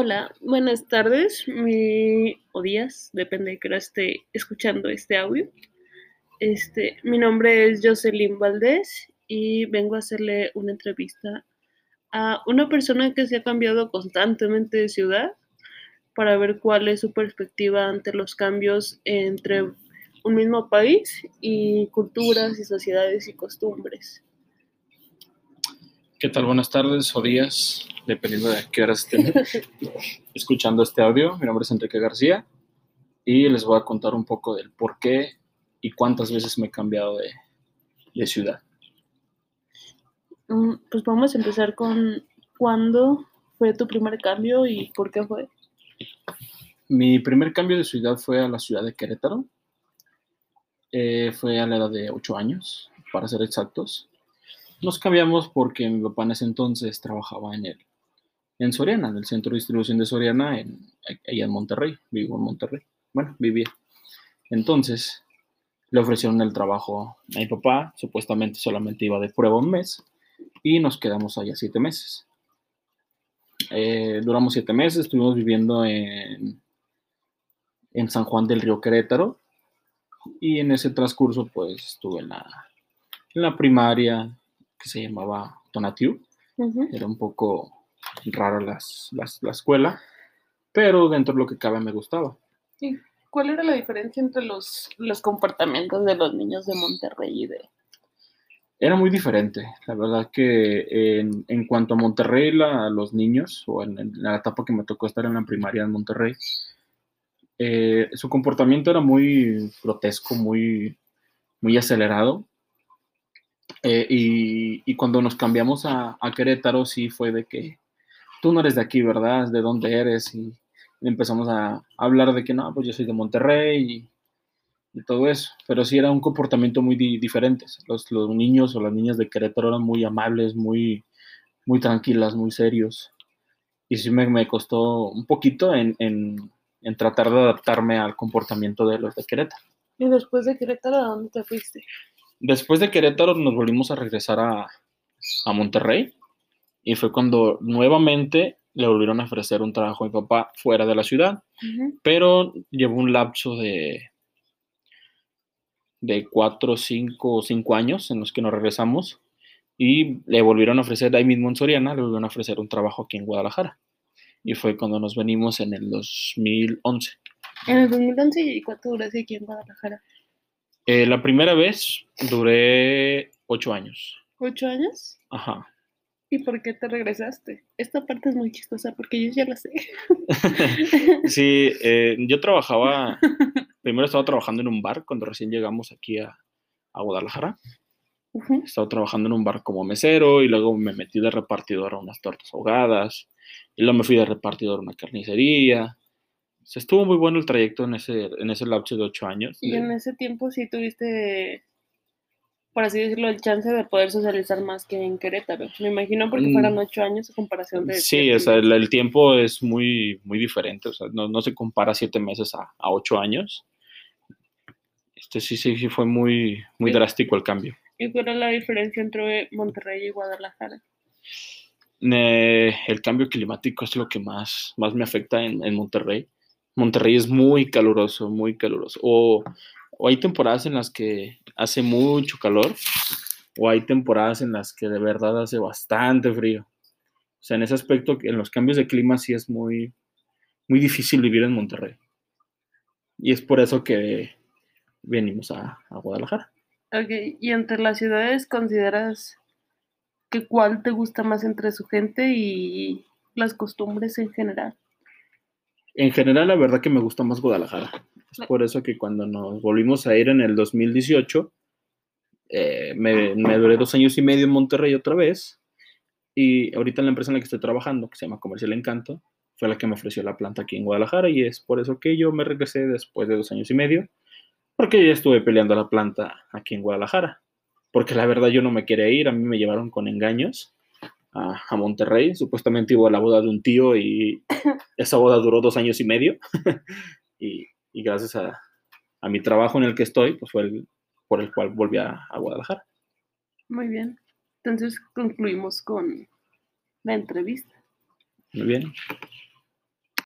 Hola, buenas tardes, mi, o días, depende de que hora esté escuchando este audio. Este, mi nombre es Jocelyn Valdés y vengo a hacerle una entrevista a una persona que se ha cambiado constantemente de ciudad para ver cuál es su perspectiva ante los cambios entre un mismo país y culturas y sociedades y costumbres. ¿Qué tal? Buenas tardes o días, dependiendo de qué horas estén escuchando este audio. Mi nombre es Enrique García y les voy a contar un poco del por qué y cuántas veces me he cambiado de, de ciudad. Mm, Pues vamos a empezar con cuándo fue tu primer cambio y por qué fue. Mi primer cambio de ciudad fue a la ciudad de Querétaro. Eh, fue a la edad de 8 años, para ser exactos. Nos cambiamos porque mi papá en ese entonces trabajaba en el, en Soriana, en el centro de distribución de Soriana, en, allá en Monterrey. Vivo en Monterrey. Bueno, vivía. Entonces, le ofrecieron el trabajo a mi papá. Supuestamente solamente iba de prueba un mes. Y nos quedamos allá siete meses. Eh, duramos siete meses. Estuvimos viviendo en, en San Juan del Río Querétaro. Y en ese transcurso, pues, estuve en la, en la primaria, que se llamaba Tonatiu. Ujú. Era un poco rara las, las- la escuela, pero dentro de lo que cabe me gustaba. ¿Y cuál era la diferencia entre los, los comportamientos de los niños de Monterrey y de... Era muy diferente. La verdad que en, en cuanto a Monterrey, la- los niños, o en, en la etapa que me tocó estar en la primaria en Monterrey, eh, su comportamiento era muy grotesco, muy, muy acelerado. Eh, y, y cuando nos cambiamos a, a Querétaro, sí fue de que tú no eres de aquí, ¿verdad? ¿De dónde eres? Y empezamos a hablar de que no, pues yo soy de Monterrey y, y todo eso. Pero sí era un comportamiento muy di- diferente. Los, los niños o las niñas de Querétaro eran muy amables, muy, muy tranquilas, muy serios. Y sí me, me costó un poquito en, en, en tratar de adaptarme al comportamiento de los de Querétaro. Y después de Querétaro, ¿a dónde te fuiste? Después de Querétaro nos volvimos a regresar a, a Monterrey y fue cuando nuevamente le volvieron a ofrecer un trabajo a mi papá fuera de la ciudad, pero llevó un lapso de, de cuatro, cinco o cinco años en los que nos regresamos y le volvieron a ofrecer ahí mismo en Soriana, le volvieron a ofrecer un trabajo aquí en Guadalajara. Y fue cuando nos venimos en el 2011. En el 2011, ¿y cuánto duraste aquí en Guadalajara? Eh, la primera vez duré ocho años. ¿Ocho años? Ajá. ¿Y por qué te regresaste? Esta parte es muy chistosa porque yo ya la sé. Sí, eh, yo trabajaba, primero estaba trabajando en un bar cuando recién llegamos aquí a, a Guadalajara. Estaba trabajando en un bar como mesero y luego me metí de repartidor a unas tortas ahogadas y luego me fui de repartidor a una carnicería. O sea, estuvo muy bueno el trayecto en ese, en ese lapso de ocho años. Y de- en ese tiempo sí tuviste, por así decirlo, el chance de poder socializar más que en Querétaro. Me imagino porque Mm. fueron ocho años a comparación de... Sí, siete o sea, el, el tiempo es muy, muy diferente. O sea, no, no se compara siete meses a, a ocho años. Este sí, sí, sí fue muy, muy Sí. drástico el cambio. ¿Y cuál es la diferencia entre Monterrey y Guadalajara? Eh, el cambio climático es lo que más, más me afecta en, en Monterrey. Monterrey es muy caluroso, muy caluroso. O, hay temporadas en las que hace mucho calor, o hay temporadas en las que de verdad hace bastante frío. O sea, en ese aspecto, en los cambios de clima sí es muy, muy difícil vivir en Monterrey. Y es por eso que venimos a, a Guadalajara. Y entre las ciudades consideras que cuál te gusta más entre su gente y las costumbres en general. En general, la verdad que me gusta más Guadalajara. Es por eso que cuando nos volvimos a ir en el 2018, eh, me, me duré dos años y medio en Monterrey otra vez. Y ahorita en la empresa en la que estoy trabajando, que se llama Comercial Encanto, fue la que me ofreció la planta aquí en Guadalajara. Y es por eso que yo me regresé después de dos años y medio, porque ya estuve peleando la planta aquí en Guadalajara. Porque la verdad yo no me quería ir, a mí me llevaron con engaños a, a Monterrey. Supuestamente iba a la boda de un tío y esa boda duró dos años y medio. y, y gracias a, a mi trabajo en el que estoy, pues fue el por el cual volví a, a Guadalajara. Muy bien. Entonces concluimos con la entrevista. Muy bien.